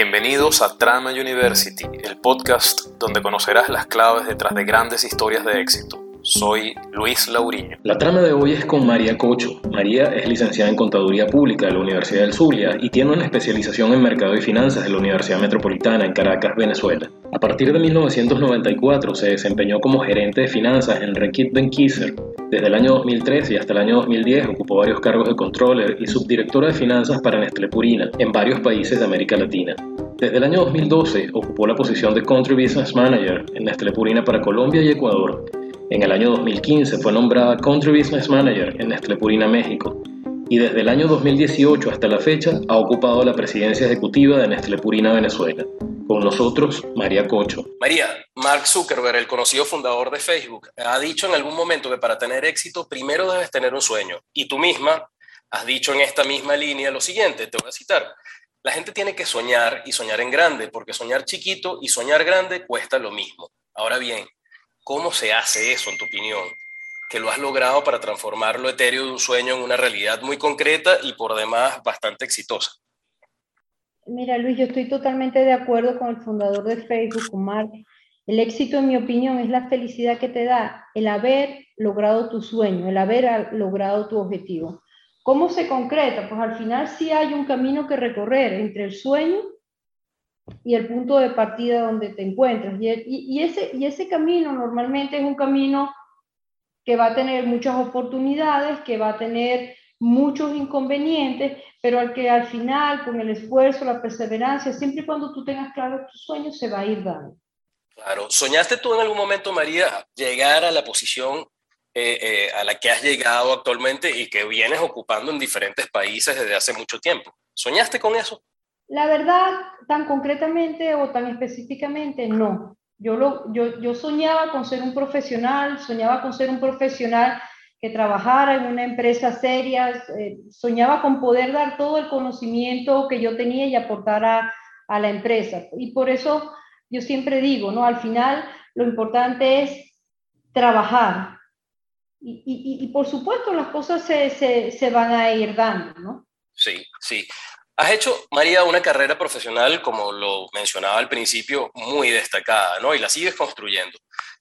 Bienvenidos a Trama University, el podcast donde conocerás las claves detrás de grandes historias de éxito. Soy Luis Lauriño. La trama de hoy es con María Cocho. María es licenciada en Contaduría Pública de la Universidad del Zulia y tiene una especialización en Mercado y Finanzas de la Universidad Metropolitana en Caracas, Venezuela. A partir de 1994 se desempeñó como gerente de finanzas en Reckitt Benckiser. Desde el año 2013 y hasta el año 2010 ocupó varios cargos de controller y subdirectora de finanzas para Nestlé Purina en varios países de América Latina. Desde el año 2012 ocupó la posición de Country Business Manager en Nestlé Purina para Colombia y Ecuador en el año 2015 fue nombrada Country Business Manager en Nestlé Purina, México. Y desde el año 2018 hasta la fecha ha ocupado la presidencia ejecutiva de Nestlé Purina, Venezuela. Con nosotros, María Cocho. María, Mark Zuckerberg, el conocido fundador de Facebook, ha dicho en algún momento que para tener éxito primero debes tener un sueño. Y tú misma has dicho en esta misma línea lo siguiente, te voy a citar. La gente tiene que soñar y soñar en grande, porque soñar chiquito y soñar grande cuesta lo mismo. Ahora bien, ¿Cómo se hace eso, en tu opinión? Que lo has logrado para transformar lo etéreo de un sueño en una realidad muy concreta y por demás bastante exitosa. Mira, Luis, yo estoy totalmente de acuerdo con el fundador de Facebook, Mark. El éxito, en mi opinión, es la felicidad que te da el haber logrado tu sueño, el haber logrado tu objetivo. ¿Cómo se concreta? Pues al final sí hay un camino que recorrer entre el sueño y el punto de partida donde te encuentras. Y, y, ese, y ese camino normalmente es un camino que va a tener muchas oportunidades, que va a tener muchos inconvenientes, pero al que al final, con el esfuerzo, la perseverancia, siempre y cuando tú tengas claro tus sueños, se va a ir dando. Claro. ¿Soñaste tú en algún momento, María, llegar a la posición eh, eh, a la que has llegado actualmente y que vienes ocupando en diferentes países desde hace mucho tiempo? ¿Soñaste con eso? La verdad, tan concretamente o tan específicamente, no. Yo, lo, yo, yo soñaba con ser un profesional, soñaba con ser un profesional que trabajara en una empresa seria, eh, soñaba con poder dar todo el conocimiento que yo tenía y aportar a, a, la empresa. Y por eso yo siempre digo, ¿no? Al final lo importante es trabajar. Y, y, y por supuesto las cosas se, se, se, van a ir dando, ¿no? Sí, sí. Has hecho, María, una carrera profesional, como lo mencionaba al principio, muy destacada, ¿no? Y la sigues construyendo.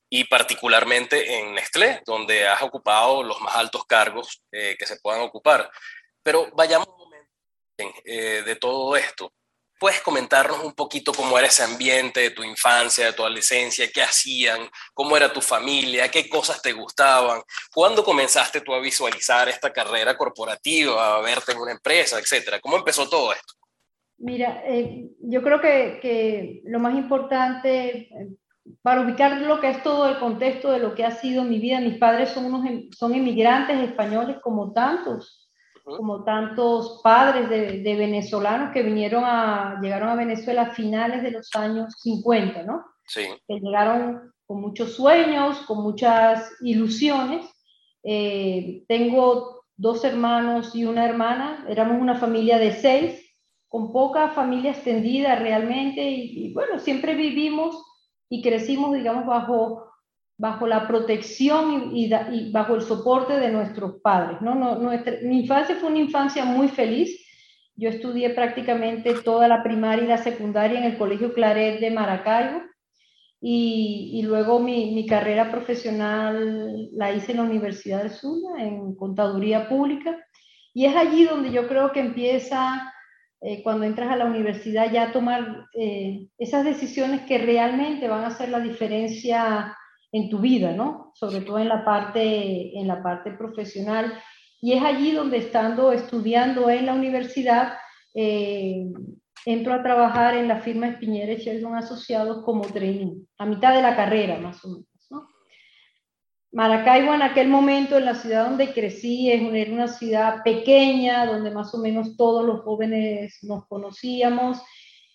Y particularmente en Nestlé, donde has ocupado los más altos cargos eh, que se puedan ocupar. Pero vayamos un momento eh, de todo esto. ¿Puedes comentarnos un poquito cómo era ese ambiente de tu infancia, de tu adolescencia? ¿Qué hacían? ¿Cómo era tu familia? ¿Qué cosas te gustaban? ¿Cuándo comenzaste tú a visualizar esta carrera corporativa, a verte en una empresa, etcétera? ¿Cómo empezó todo esto? Mira, eh, yo creo que, lo más importante, eh, para ubicar lo que es todo el contexto de lo que ha sido mi vida, mis padres son, unos, em, son inmigrantes españoles como tantos como tantos padres de, venezolanos que vinieron a, llegaron a Venezuela a finales de los años 50, ¿no? Sí. Que llegaron con muchos sueños, con muchas ilusiones. Eh, tengo dos hermanos y una hermana, éramos una familia de seis, con poca familia extendida realmente, y, y bueno, siempre vivimos y crecimos, digamos, bajo bajo la protección y, bajo el soporte de nuestros padres. ¿no? nuestra, mi infancia fue una infancia muy feliz. Yo estudié prácticamente toda la primaria y la secundaria en el Colegio Claret de Maracaibo y, luego mi, carrera profesional la hice en la Universidad de Zulia, en Contaduría Pública. Y es allí donde yo creo que empieza, eh, cuando entras a la universidad, ya a tomar eh, esas decisiones que realmente van a hacer la diferencia en tu vida, ¿no? Sobre todo en la parte, en la parte profesional. Y es allí donde estando estudiando en la universidad, eh, entro a trabajar en la firma Espiñera y Sheldon Asociados como trainee, a mitad de la carrera más o menos. ¿no? Maracaibo en aquel momento, en la ciudad donde crecí, es era una ciudad pequeña, donde más o menos todos los jóvenes nos conocíamos.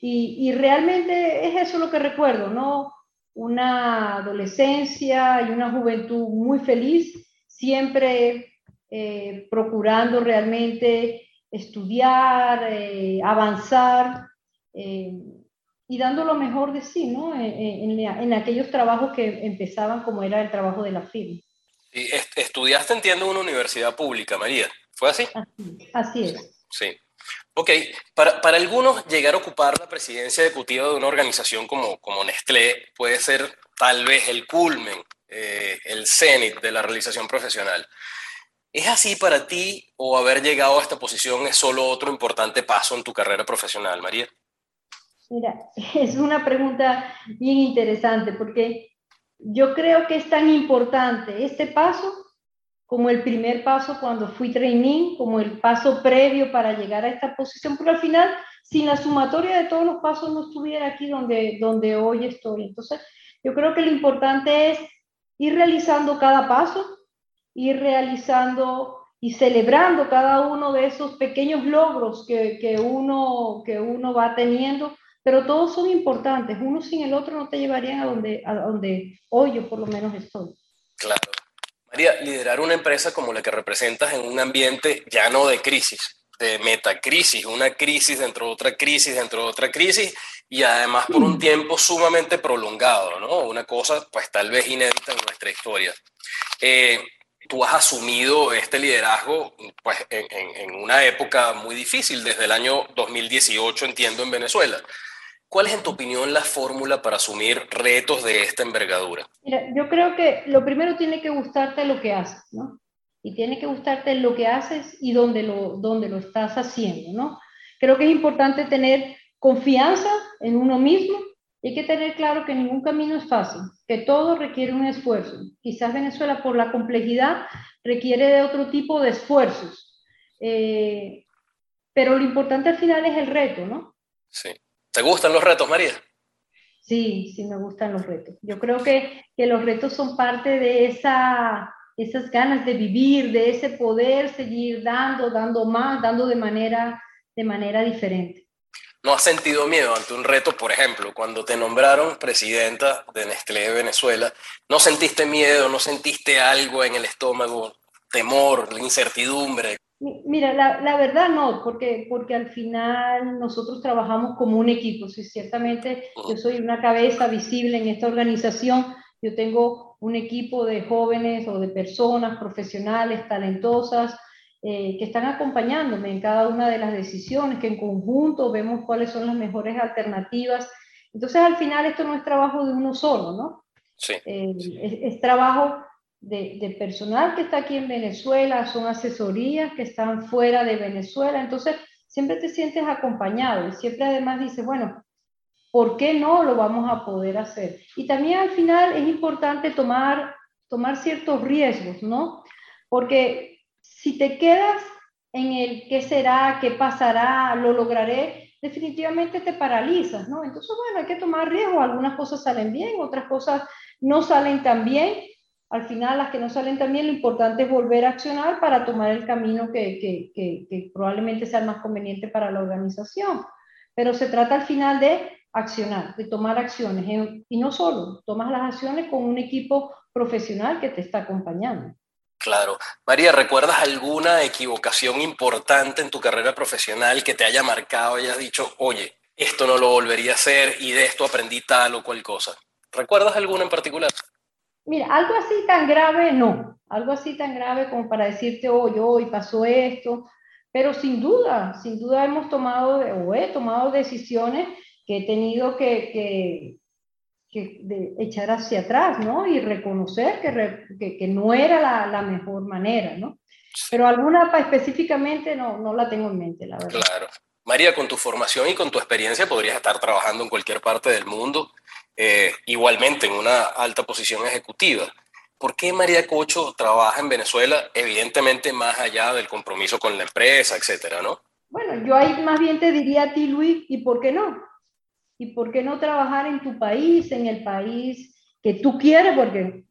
Y realmente es eso lo que recuerdo, ¿no? Una adolescencia y una juventud muy feliz, siempre eh, procurando realmente estudiar, eh, avanzar eh, y dando lo mejor de sí, ¿no? En, aquellos trabajos que empezaban como era el trabajo de la firma. Y estudiaste, entiendo, en una universidad pública, María. ¿Fue así? Así, es. Sí. Ok, para, para, algunos llegar a ocupar la presidencia ejecutiva de una organización como, como Nestlé puede ser tal vez el culmen, eh, el cenit de la realización profesional. ¿Es así para ti o haber llegado a esta posición es solo otro importante paso en tu carrera profesional, María? Mira, es una pregunta bien interesante porque yo creo que es tan importante este paso como el primer paso cuando fui trainee, como el paso previo para llegar a esta posición, pero al final, sin la sumatoria de todos los pasos, no estuviera aquí donde, donde hoy estoy. Entonces, yo creo que lo importante es ir realizando cada paso, ir realizando y celebrando cada uno de esos pequeños logros que, que, uno, que uno va teniendo, pero todos son importantes. Uno sin el otro no te llevarían a donde, a donde hoy yo por lo menos estoy. Claro. María, liderar una empresa como la que representas en un ambiente ya no de crisis, de metacrisis, una crisis dentro de otra crisis, dentro de otra crisis, y además por un tiempo sumamente prolongado, ¿no? Una cosa pues tal vez inédita en nuestra historia. Eh, tú has asumido este liderazgo pues, en, en, una época muy difícil, desde el año 2018, entiendo, en Venezuela. ¿Cuál es, en tu opinión, la fórmula para asumir retos de esta envergadura? Mira, yo creo que lo primero tiene que gustarte lo que haces, ¿no? Y tiene que gustarte lo que haces y dónde lo, dónde lo estás haciendo, ¿no? Creo que es importante tener confianza en uno mismo y hay que tener claro que ningún camino es fácil, que todo requiere un esfuerzo. Quizás Venezuela, por la complejidad, requiere de otro tipo de esfuerzos. Eh, pero lo importante al final es el reto, ¿no? Sí. ¿Te gustan los retos, María? Sí, sí me gustan los retos. Yo creo que, que los retos son parte de esa, esas ganas de vivir, de ese poder seguir dando, dando más, dando de manera, de manera diferente. ¿No has sentido miedo ante un reto, por ejemplo, cuando te nombraron presidenta de Nestlé de Venezuela? ¿No sentiste miedo, no sentiste algo en el estómago, temor, incertidumbre? Mira, la, la, verdad no, porque, porque al final nosotros trabajamos como un equipo. Si ciertamente yo soy una cabeza visible en esta organización, yo tengo un equipo de jóvenes o de personas profesionales, talentosas, eh, que están acompañándome en cada una de las decisiones, que en conjunto vemos cuáles son las mejores alternativas. Entonces, al final, esto no es trabajo de uno solo, ¿no? Sí. Eh, es, es trabajo de, personal que está aquí en Venezuela, son asesorías que están fuera de Venezuela, entonces siempre te sientes acompañado y siempre además dices, bueno, ¿por qué no lo vamos a poder hacer? Y también al final es importante tomar, tomar ciertos riesgos, ¿no? Porque si te quedas en el qué será, qué pasará, lo lograré, definitivamente te paralizas, ¿no? Entonces, bueno, hay que tomar riesgos, algunas cosas salen bien, otras cosas no salen tan bien, al final las que no salen también, lo importante es volver a accionar para tomar el camino que, probablemente sea el más conveniente para la organización. Pero se trata al final de accionar, de tomar acciones. Y no solo, tomas las acciones con un equipo profesional que te está acompañando. Claro. María, ¿recuerdas alguna equivocación importante en tu carrera profesional que te haya marcado y hayas dicho, oye, esto no lo volvería a hacer y de esto aprendí tal o cual cosa? ¿Recuerdas alguna en particular? Mira, algo así tan grave no, algo así tan grave como para decirte, hoy, hoy pasó esto, pero sin duda, sin duda hemos tomado o he tomado decisiones que he tenido que, echar hacia atrás, ¿no? Y reconocer que, que, no era la, la, mejor manera, ¿no? Pero alguna específicamente no, no la tengo en mente, la verdad. Claro. María, con tu formación y con tu experiencia podrías estar trabajando en cualquier parte del mundo eh, igualmente en una alta posición ejecutiva. ¿Por qué María Cocho trabaja en Venezuela, evidentemente más allá del compromiso con la empresa, etcétera, no? Bueno, yo ahí más bien te diría a ti, Luis, ¿y por qué no? ¿Y por qué no trabajar en tu país, en el país que tú quieres? Porque,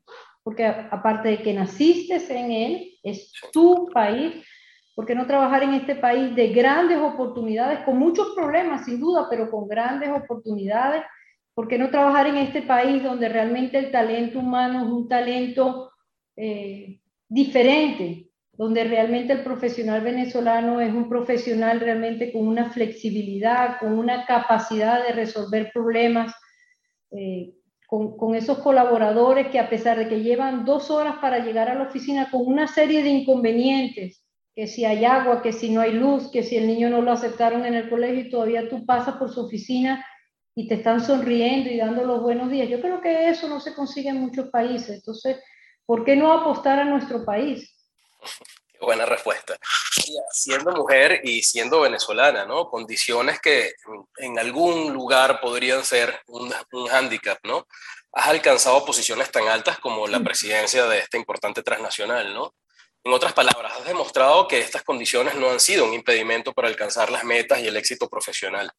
porque aparte de que naciste en él, es tu país. ¿Por qué no trabajar en este país de grandes oportunidades, con muchos problemas, sin duda, pero con grandes oportunidades? ¿Por qué no trabajar en este país donde realmente el talento humano es un talento eh, diferente? Donde realmente el profesional venezolano es un profesional realmente con una flexibilidad, con una capacidad de resolver problemas, eh, con, con, esos colaboradores que a pesar de que llevan dos horas para llegar a la oficina con una serie de inconvenientes, que si hay agua, que si no hay luz, que si el niño no lo aceptaron en el colegio y todavía tú pasas por su oficina y te están sonriendo y dando los buenos días. Yo creo que eso no se consigue en muchos países. Entonces, ¿por qué no apostar a nuestro país? Buena respuesta. Siendo mujer y siendo venezolana, ¿no? Condiciones que en algún lugar podrían ser un, un hándicap, ¿no? Has alcanzado posiciones tan altas como la presidencia de esta importante transnacional, ¿no? En otras palabras, has demostrado que estas condiciones no han sido un impedimento para alcanzar las metas y el éxito profesional.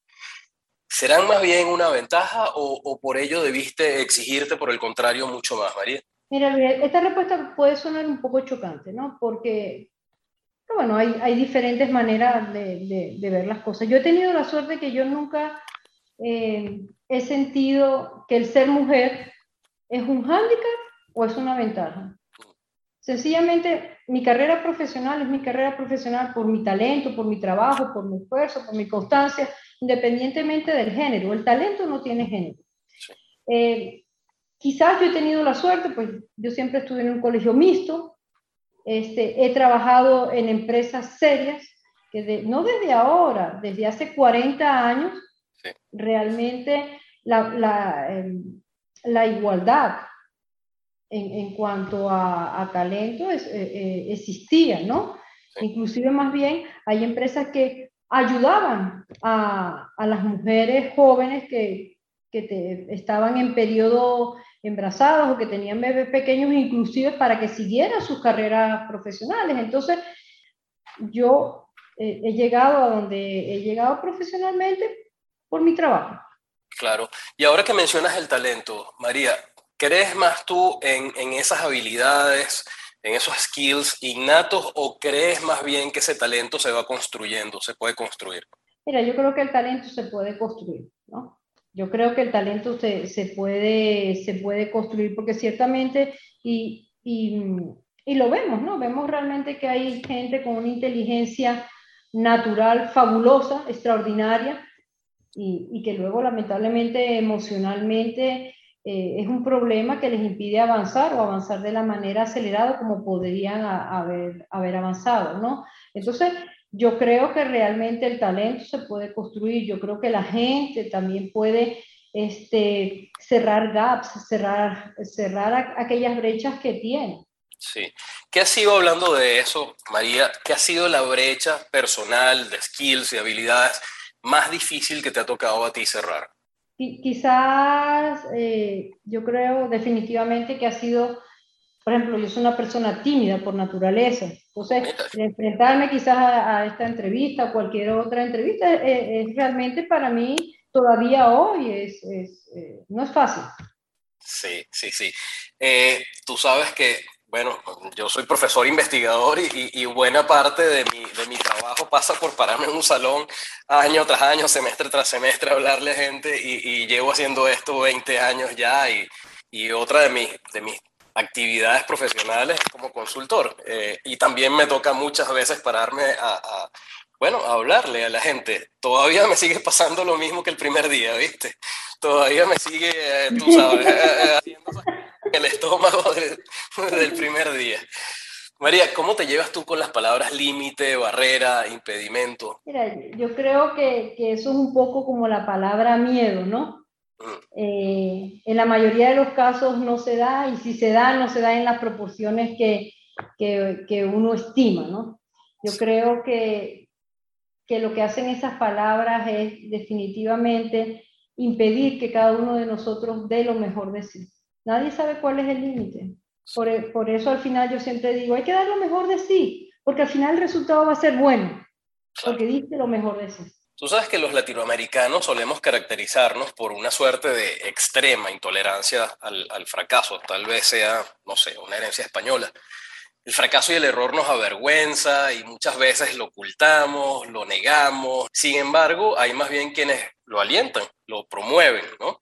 ¿Serán más bien una ventaja o, por ello debiste exigirte, por el contrario, mucho más, María? Mira, esta respuesta puede sonar un poco chocante, ¿no? Porque, bueno, hay, diferentes maneras de, de, ver las cosas. Yo he tenido la suerte que yo nunca eh, he sentido que el ser mujer es un hándicap o es una ventaja. Sencillamente, mi carrera profesional es mi carrera profesional por mi talento, por mi trabajo, por mi esfuerzo, por mi constancia, independientemente del género. El talento no tiene género. Eh, quizás yo he tenido la suerte, pues yo siempre estuve en un colegio mixto, este, he trabajado en empresas serias, que no desde ahora, desde hace 40 años, realmente la, la, em, la igualdad en, cuanto a, talento eh, eh, existía, ¿no? Inclusive más bien hay empresas que ayudaban a, las mujeres jóvenes que, estaban en periodo embarazadas o que tenían bebés pequeños, inclusive para que siguieran sus carreras profesionales. Entonces, yo eh, he llegado a donde he llegado profesionalmente por mi trabajo. Claro. Y ahora que mencionas el talento, María, ¿Crees más tú en, en, esas habilidades, en esos skills innatos o crees más bien que ese talento se va construyendo, se puede construir? Mira, yo creo que el talento se puede construir, ¿no? Yo creo que el talento se, se puede, se puede construir porque ciertamente, y, y, y lo vemos, ¿no? Vemos realmente que hay gente con una inteligencia natural fabulosa, extraordinaria, y, y que luego lamentablemente emocionalmente eh, es un problema que les impide avanzar o avanzar de la manera acelerada como podrían haber, haber avanzado, ¿no? Entonces, yo creo que realmente el talento se puede construir, yo creo que la gente también puede este, cerrar gaps, cerrar, cerrar aquellas brechas que tiene. Sí. ¿Qué ha sido, hablando de eso, María, qué ha sido la brecha personal de skills y habilidades más difícil que te ha tocado a ti cerrar? Quizás eh, yo creo definitivamente que ha sido, por ejemplo, yo soy una persona tímida por naturaleza, entonces enfrentarme quizás a, esta entrevista o cualquier otra entrevista eh, es, realmente para mí todavía hoy es, es eh, no es fácil. Sí, sí, sí. tú sabes que bueno, yo soy profesor investigador y, buena parte de mi, de mi, trabajo pasa por pararme en un salón año tras año, semestre tras semestre, hablarle a gente y, llevo haciendo esto 20 años ya y, otra de, mi, de mis actividades profesionales como consultor. Eh, y también me toca muchas veces pararme a, bueno, hablarle a la gente. Todavía me sigue pasando lo mismo que el primer día, ¿viste? Todavía me sigue, eh, tú sabes, eh, haciendo el estómago del primer día. María, ¿cómo te llevas tú con las palabras límite, barrera, impedimento? Mira, yo creo que, que, eso es un poco como la palabra miedo, ¿no? Mm. Eh, en la mayoría de los casos no se da y si se da, no se da en las proporciones que, que, que uno estima, ¿no? Yo creo que, que lo que hacen esas palabras es definitivamente impedir que cada uno de nosotros dé lo mejor de sí. Nadie sabe cuál es el límite. Por, e, por, eso al final yo siempre digo, hay que dar lo mejor de sí, porque al final el resultado va a ser bueno, porque dice lo mejor de sí. Tú sabes que los latinoamericanos solemos caracterizarnos por una suerte de extrema intolerancia al, al fracaso, tal vez sea, no sé, una herencia española. El fracaso y el error nos avergüenza y muchas veces lo ocultamos, lo negamos. Sin embargo, hay más bien quienes lo alientan, lo promueven, ¿no?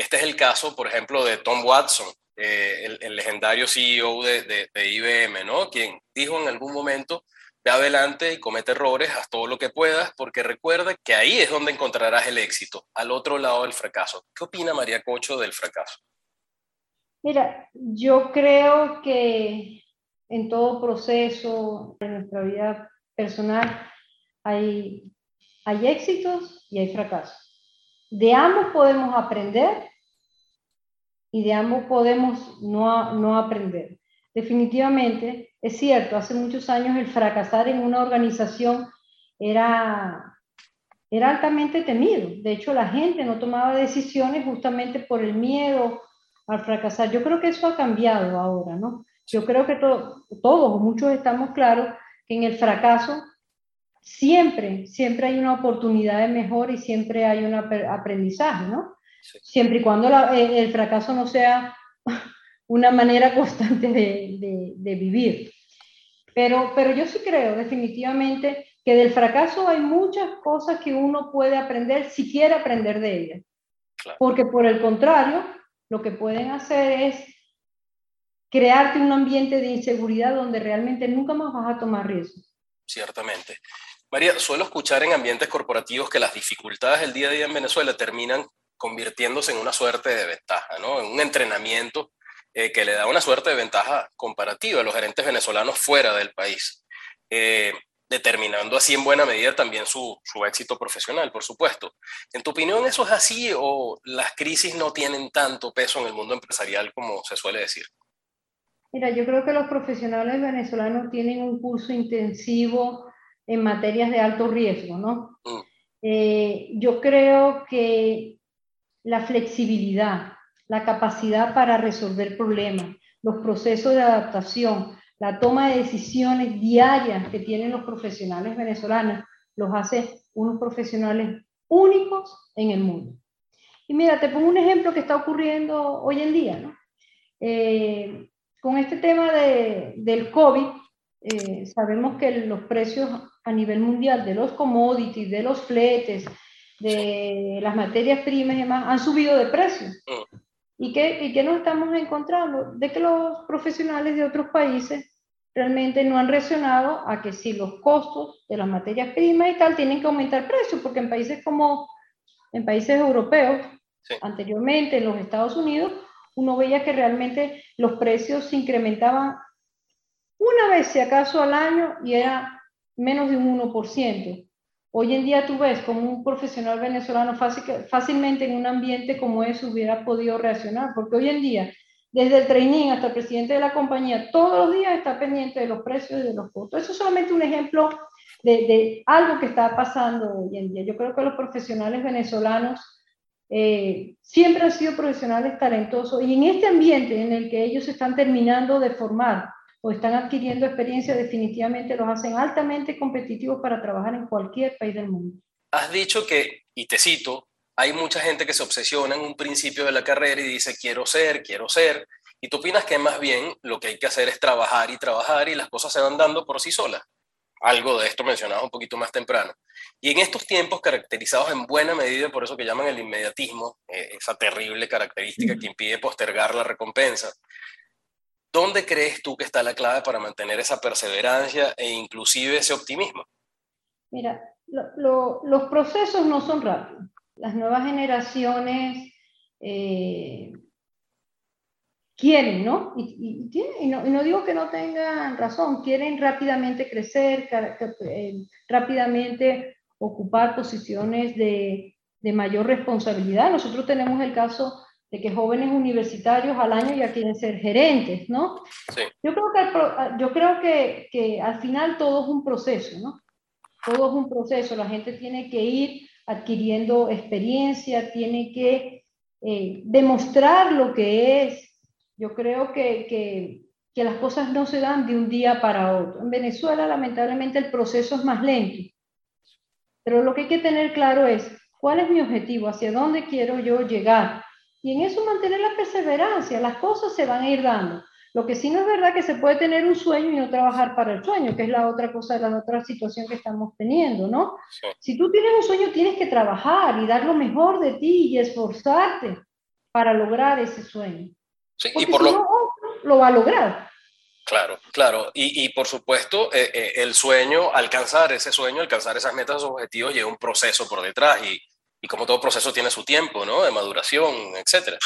Este es el caso, por ejemplo, de Tom Watson, eh, el, legendario CEO de, IBM, ¿no? Quien dijo en algún momento, ve adelante y comete errores, haz todo lo que puedas, porque recuerda que ahí es donde encontrarás el éxito, al otro lado del fracaso. ¿Qué opina María Cocho del fracaso? Mira, yo creo que en todo proceso, en nuestra vida personal, hay, hay éxitos y hay fracasos. De ambos podemos aprender y de ambos podemos no, no aprender. Definitivamente, es cierto, hace muchos años el fracasar en una organización era, era altamente temido. De hecho, la gente no tomaba decisiones justamente por el miedo al fracasar. Yo creo que eso ha cambiado ahora, ¿no? Yo creo que todos, muchos estamos claros que en el fracaso siempre, siempre hay una oportunidad de mejor y siempre hay un aprendizaje, ¿no? Siempre y cuando eh, el fracaso no sea una manera constante de, de, vivir. Pero, pero yo sí creo definitivamente que del fracaso hay muchas cosas que uno puede aprender si quiere aprender de ellas. Porque por el contrario, lo que pueden hacer es crearte un ambiente de inseguridad donde realmente nunca más vas a tomar riesgo. Ciertamente. María, suelo escuchar en ambientes corporativos que las dificultades del día a día en Venezuela terminan convirtiéndose en una suerte de ventaja, ¿no? En un entrenamiento eh, que le da una suerte de ventaja comparativa a los gerentes venezolanos fuera del país. Eh, determinando así en buena medida también su, su, éxito profesional, por supuesto. ¿En tu opinión eso es así o las crisis no tienen tanto peso en el mundo empresarial como se suele decir? Mira, yo creo que los profesionales venezolanos tienen un curso intensivo en materias de alto riesgo, ¿no? Mm. Eh, yo creo que la flexibilidad, la capacidad para resolver problemas, los procesos de adaptación, la toma de decisiones diarias que tienen los profesionales venezolanos los hace unos profesionales únicos en el mundo. Y mira, te pongo un ejemplo que está ocurriendo hoy en día, ¿no? Eh, con este tema de, del COVID, eh, sabemos que los precios a nivel mundial de los commodities, de los fletes, de las materias primas y demás, han subido de precio. Mm. ¿Y qué, ¿Y qué nos estamos encontrando? De que los profesionales de otros países realmente no han reaccionado a que si los costos de las materias primas y tal tienen que aumentar precios, porque en países como en países europeos, anteriormente en los Estados Unidos, uno veía que realmente los precios se incrementaban una vez, si acaso, al año y era menos de un 1%. Hoy en día tú ves como un profesional venezolano fácil, fácilmente en un ambiente como ese hubiera podido reaccionar, porque hoy en día desde el training hasta el presidente de la compañía, todos los días está pendiente de los precios y de los costos. Eso es solamente un ejemplo de, algo que está pasando hoy en día. Yo creo que los profesionales venezolanos eh, siempre han sido profesionales talentosos y en este ambiente en el que ellos están terminando de formar o están adquiriendo experiencia, definitivamente los hacen altamente competitivos para trabajar en cualquier país del mundo. Has dicho que, y te cito, hay mucha gente que se obsesiona en un principio de la carrera y dice quiero ser, quiero ser, y tú opinas que más bien lo que hay que hacer es trabajar y trabajar y las cosas se van dando por sí solas. Algo de esto mencionado un poquito más temprano. Y en estos tiempos caracterizados en buena medida por eso que llaman el inmediatismo, eh, esa terrible característica que impide postergar la recompensa, ¿dónde crees tú que está la clave para mantener esa perseverancia e inclusive ese optimismo? Mira, los procesos no son rápidos las nuevas generaciones eh, quieren, ¿no? Y, no, digo que no tengan razón, quieren rápidamente crecer, eh, rápidamente ocupar posiciones de, mayor responsabilidad. Nosotros tenemos el caso de que jóvenes universitarios al año ya quieren ser gerentes, ¿no? Yo creo, que, yo creo que, que al final todo es un proceso, ¿no? Todo es un proceso, la gente tiene que ir adquiriendo experiencia, tiene que eh, demostrar lo que es. Yo creo que, que, que, las cosas no se dan de un día para otro. En Venezuela, lamentablemente, el proceso es más lento. Pero lo que hay que tener claro es cuál es mi objetivo, hacia dónde quiero yo llegar. Y en eso mantener la perseverancia. Las cosas se van a ir dando. Lo que sí no es verdad que se puede tener un sueño y no trabajar para el sueño, que es la otra cosa, la otra situación que estamos teniendo, ¿no? Si tú tienes un sueño, tienes que trabajar y dar lo mejor de ti y esforzarte para lograr ese sueño. Sí, y por lo... No, lo va a lograr. Claro, claro. Y, y por supuesto, eh, eh, el sueño, alcanzar ese sueño, alcanzar esas metas, esos objetivos, lleva un proceso por detrás y, y como todo proceso tiene su tiempo, ¿no? De maduración, etcétera.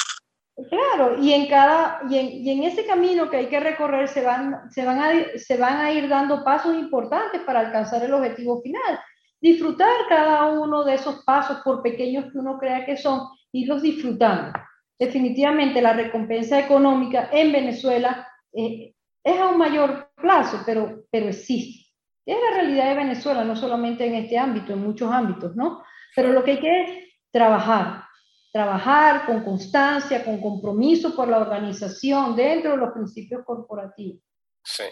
Claro, y en, cada, y en, y en, ese camino que hay que recorrer se van, se, van a, se van a ir dando pasos importantes para alcanzar el objetivo final. Disfrutar cada uno de esos pasos, por pequeños que uno crea que son, irlos disfrutando. Definitivamente la recompensa económica en Venezuela eh, es a un mayor plazo, pero, pero existe. Es la realidad de Venezuela, no solamente en este ámbito, en muchos ámbitos, ¿no? Pero lo que hay que es trabajar, trabajar con constancia, con compromiso por la organización dentro de los principios corporativos. Sí,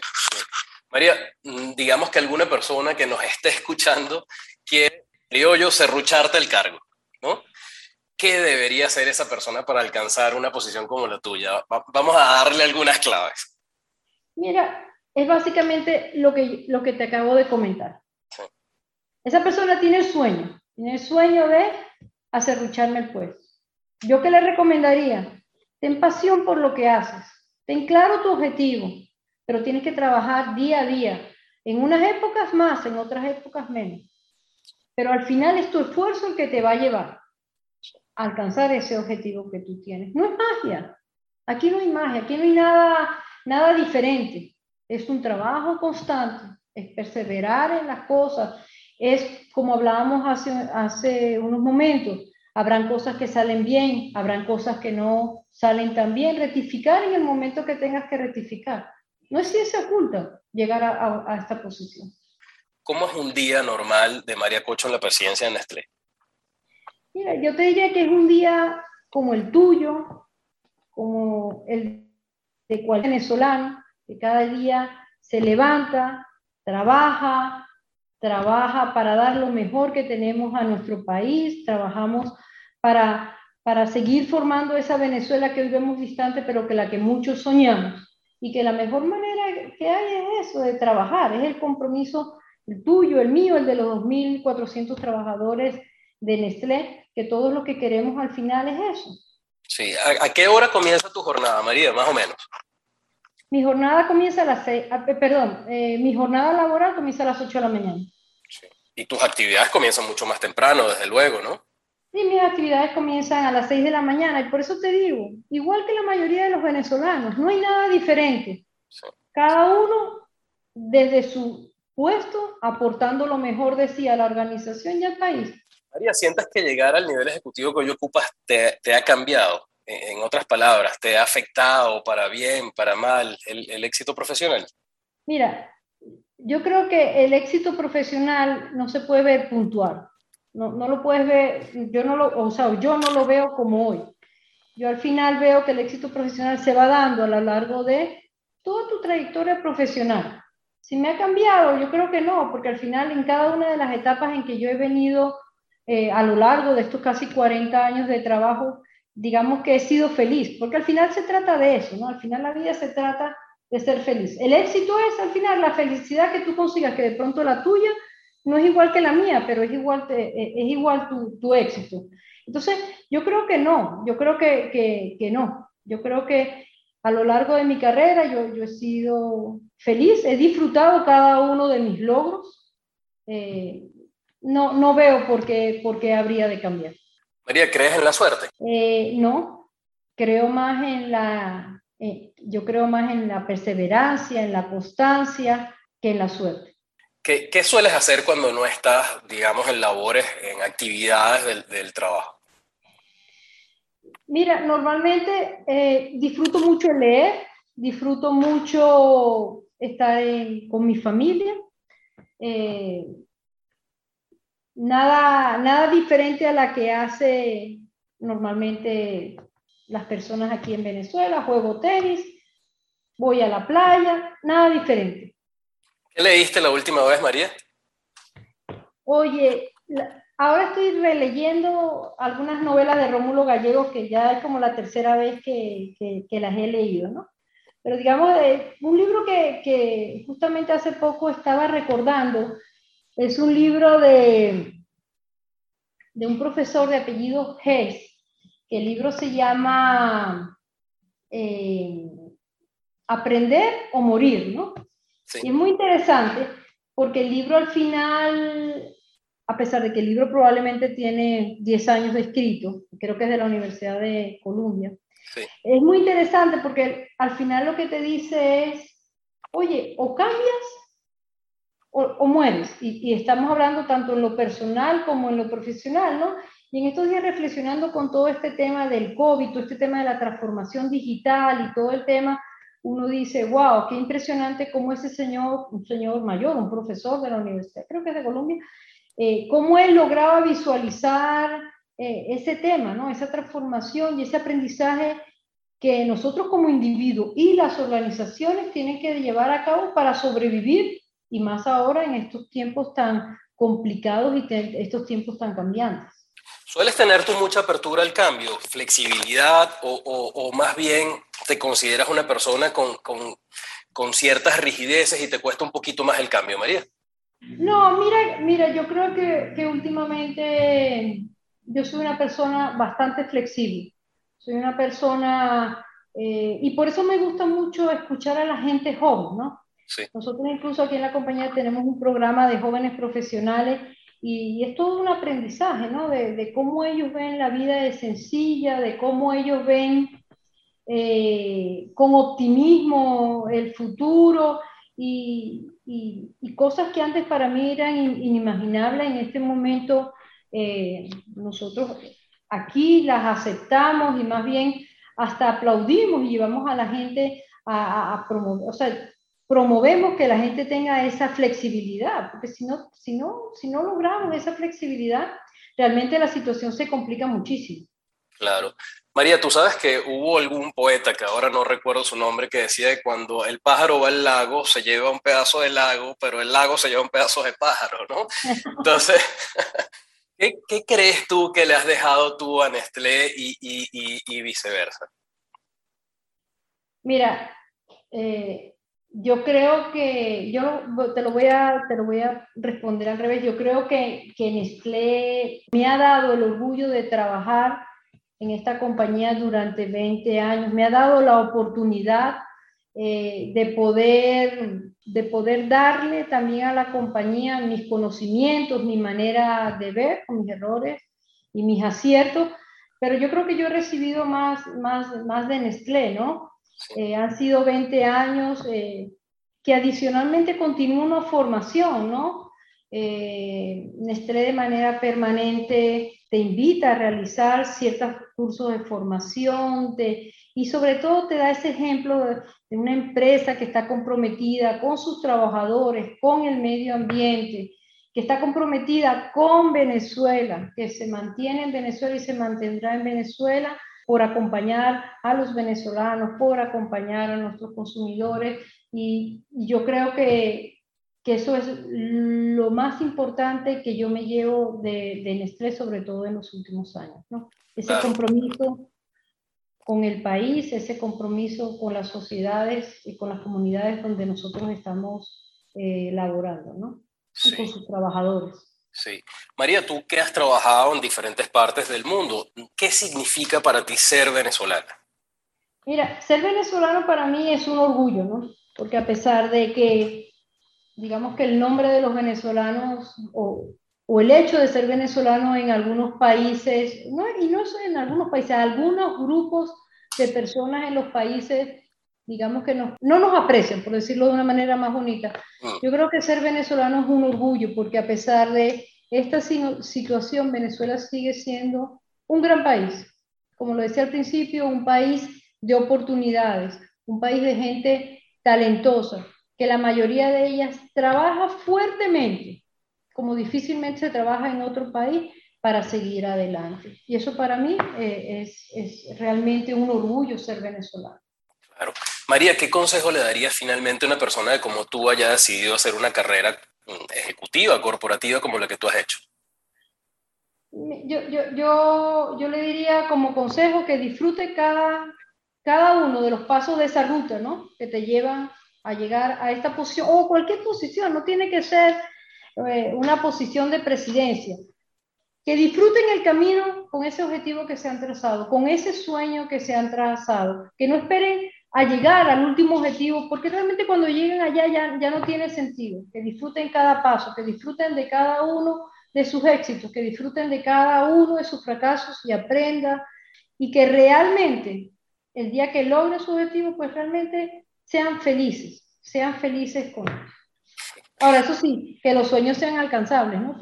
María, mm, digamos que alguna persona que nos esté escuchando quiere, yo, serrucharte el cargo, ¿no? ¿Qué debería hacer esa persona para alcanzar una posición como la tuya? vamos a darle algunas claves. Mira, es básicamente lo que, lo que te acabo de comentar. Esa persona tiene el sueño, tiene el sueño de acerrucharme el puesto. ¿Yo qué le recomendaría? Ten pasión por lo que haces, ten claro tu objetivo, pero tienes que trabajar día a día, en unas épocas más, en otras épocas menos. Pero al final es tu esfuerzo el que te va a llevar a alcanzar ese objetivo que tú tienes. No es magia, aquí no hay magia, aquí no hay nada, nada diferente. Es un trabajo constante, es perseverar en las cosas, es como hablábamos hace, hace unos momentos, Habrán cosas que salen bien, habrán cosas que no salen tan bien. Rectificar en el momento que tengas que rectificar. No es ciencia oculta llegar a, esta posición. ¿Cómo es un día normal de María Cocho en la presidencia de Nestlé? Mira, yo te diría que es un día como el tuyo, como el de cualquier venezolano, que cada día se levanta, trabaja, trabaja para dar lo mejor que tenemos a nuestro país, trabajamos para, para seguir formando esa Venezuela que hoy vemos distante, pero que la que muchos soñamos. Y que la mejor manera que hay es eso, de trabajar, es el compromiso, el tuyo, el mío, el de los 2.400 trabajadores de Nestlé, que todo lo que queremos al final es eso. Sí, ¿a, qué hora comienza tu jornada, María, más o menos? Mi jornada comienza a las seis, eh, perdón, eh, mi jornada laboral comienza a las 8 de la mañana. Sí. Y tus actividades comienzan mucho más temprano, desde luego, ¿no? Sí, mis actividades comienzan a las 6 de la mañana y por eso te digo, igual que la mayoría de los venezolanos, no hay nada diferente. Cada uno desde su puesto aportando lo mejor de sí a la organización y al país. María, ¿sientas que llegar al nivel ejecutivo que hoy ocupas te, te ha cambiado? En otras palabras, ¿te ha afectado para bien, para mal el, éxito profesional? Mira, yo creo que el éxito profesional no se puede ver puntual. No, no, lo puedes ver, yo no lo, o sea, yo no lo veo como hoy. Yo al final veo que el éxito profesional se va dando a lo largo de toda tu trayectoria profesional. Si me ha cambiado, yo creo que no, porque al final en cada una de las etapas en que yo he venido eh, a lo largo de estos casi 40 años de trabajo, digamos que he sido feliz, porque al final se trata de eso, ¿no? Al final la vida se trata de ser feliz. El éxito es al final la felicidad que tú consigas, que de pronto la tuya no es igual que la mía, pero es igual, eh, es igual tu, éxito. Entonces, yo creo que no, yo creo que, que, que, no. Yo creo que a lo largo de mi carrera yo, yo he sido feliz, he disfrutado cada uno de mis logros. Eh, no, no veo por qué, por qué habría de cambiar. María, ¿crees en la suerte? Eh, no, creo más en la, eh, yo creo más en la perseverancia, en la constancia, que en la suerte. ¿Qué, ¿Qué, sueles hacer cuando no estás, digamos, en labores, en actividades del, del trabajo? Mira, normalmente eh, disfruto mucho leer, disfruto mucho estar con mi familia. Eh, nada, nada diferente a la que hace normalmente las personas aquí en Venezuela, juego tenis, voy a la playa, nada diferente. ¿Qué leíste la última vez, María? Oye, ahora estoy releyendo algunas novelas de Rómulo Gallego que ya es como la tercera vez que, que, las he leído, ¿no? Pero digamos, eh, un libro que, que justamente hace poco estaba recordando es un libro de, de un profesor de apellido Hess, que el libro se llama eh, Aprender o Morir, ¿no? Y es muy interesante porque el libro al final, a pesar de que el libro probablemente tiene 10 años de escrito, creo que es de la Universidad de Columbia, Es muy interesante porque al final lo que te dice es, oye, o cambias o, mueres. Y, y, estamos hablando tanto en lo personal como en lo profesional, ¿no? Y en estos días reflexionando con todo este tema del COVID, todo este tema de la transformación digital y todo el tema, uno dice, wow, qué impresionante cómo ese señor, un señor mayor, un profesor de la universidad, creo que es de Colombia, eh, cómo él lograba visualizar eh, ese tema, ¿no? Esa transformación y ese aprendizaje que nosotros como individuos y las organizaciones tienen que llevar a cabo para sobrevivir y más ahora en estos tiempos tan complicados y estos tiempos tan cambiantes. ¿Sueles tener tú mucha apertura al cambio, flexibilidad o, o, más bien te consideras una persona con, con, con, ciertas rigideces y te cuesta un poquito más el cambio, María? No, mira, mira yo creo que, que últimamente yo soy una persona bastante flexible. Soy una persona, eh, y por eso me gusta mucho escuchar a la gente joven, ¿no? Sí. Nosotros incluso aquí en la compañía tenemos un programa de jóvenes profesionales y, es todo un aprendizaje, ¿no? De, de, cómo ellos ven la vida de sencilla, de cómo ellos ven eh, con optimismo el futuro y, y, cosas que antes para mí eran inimaginables, en este momento eh, nosotros aquí las aceptamos y más bien hasta aplaudimos y llevamos a la gente a, a promover, o sea, promovemos que la gente tenga esa flexibilidad, porque si no, si no, si no logramos esa flexibilidad, realmente la situación se complica muchísimo. Claro. María, tú sabes que hubo algún poeta, que ahora no recuerdo su nombre, que decía que cuando el pájaro va al lago, se lleva un pedazo de lago, pero el lago se lleva un pedazo de pájaro, ¿no? Entonces, ¿qué, ¿qué, crees tú que le has dejado tú a Nestlé y, y, y, viceversa? Mira, eh, yo creo que, yo te lo, voy a, te lo voy a responder al revés, yo creo que, que Nestlé me ha dado el orgullo de trabajar en esta compañía durante 20 años, me ha dado la oportunidad eh, de, poder, de poder darle también a la compañía mis conocimientos, mi manera de ver, mis errores y mis aciertos, pero yo creo que yo he recibido más, más, más de Nestlé, ¿no? Eh, han sido 20 años eh, que adicionalmente continúa una formación, ¿no? Eh, Nestlé de manera permanente te invita a realizar ciertos cursos de formación y sobre todo te da ese ejemplo de, de, una empresa que está comprometida con sus trabajadores, con el medio ambiente, que está comprometida con Venezuela, que se mantiene en Venezuela y se mantendrá en Venezuela por acompañar a los venezolanos, por acompañar a nuestros consumidores y, yo creo que, que, eso es lo más importante que yo me llevo de, de Nestlé, sobre todo en los últimos años, ¿no? Ese compromiso con el país, ese compromiso con las sociedades y con las comunidades donde nosotros estamos eh, laborando, ¿no? Y con sus trabajadores. Sí. María, tú que has trabajado en diferentes partes del mundo, ¿qué significa para ti ser venezolana? Mira, ser venezolano para mí es un orgullo, ¿no? Porque a pesar de que, digamos que el nombre de los venezolanos o, el hecho de ser venezolano en algunos países, no, y no en algunos países, algunos grupos de personas en los países digamos que no, no nos aprecian, por decirlo de una manera más bonita. Mm. Yo creo que ser venezolano es un orgullo, porque a pesar de esta situación, Venezuela sigue siendo un gran país. Como lo decía al principio, un país de oportunidades, un país de gente talentosa, que la mayoría de ellas trabaja fuertemente, como difícilmente se trabaja en otro país, para seguir adelante. Y eso para mí eh, es, es realmente un orgullo ser venezolano. Claro. María, ¿qué consejo le daría finalmente a una persona que como tú haya decidido hacer una carrera mm, ejecutiva, corporativa como la que tú has hecho? Yo, yo, yo, le diría como consejo que disfrute cada, cada uno de los pasos de esa ruta, ¿no? Que te llevan a llegar a esta posición, o cualquier posición, no tiene que ser eh, una posición de presidencia. Que disfruten el camino con ese objetivo que se han trazado, con ese sueño que se han trazado, que no esperen a llegar al último objetivo, porque realmente cuando lleguen allá ya, ya no tiene sentido, que disfruten cada paso, que disfruten de cada uno de sus éxitos, que disfruten de cada uno de sus fracasos y aprendan, y que realmente el día que logren su objetivo, pues realmente sean felices, sean felices con Ahora, eso sí, que los sueños sean alcanzables, ¿no?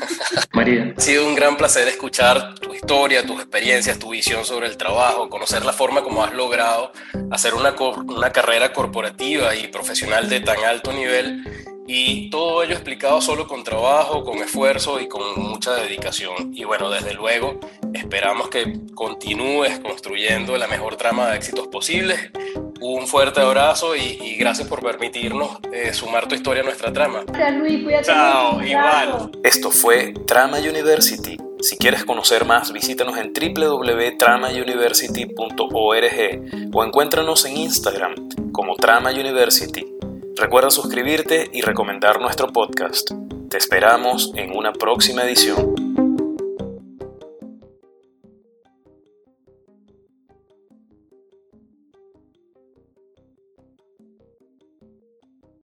María. Ha sido un gran placer escuchar tu historia, tus experiencias, tu visión sobre el trabajo, conocer la forma como has logrado hacer una, una carrera corporativa y profesional de tan alto nivel y todo ello explicado solo con trabajo, con esfuerzo y con mucha dedicación. Y bueno, desde luego esperamos que continúes construyendo la mejor trama de éxitos posibles. Un fuerte abrazo y, gracias por permitirnos eh, sumar tu historia a nuestra trama. Luis, cuídate. Chao, igual. Esto fue Trama University. Si quieres conocer más, visítanos en www.tramauniversity.org o encuéntranos en Instagram como Trama University. Recuerda suscribirte y recomendar nuestro podcast. Te esperamos en una próxima edición.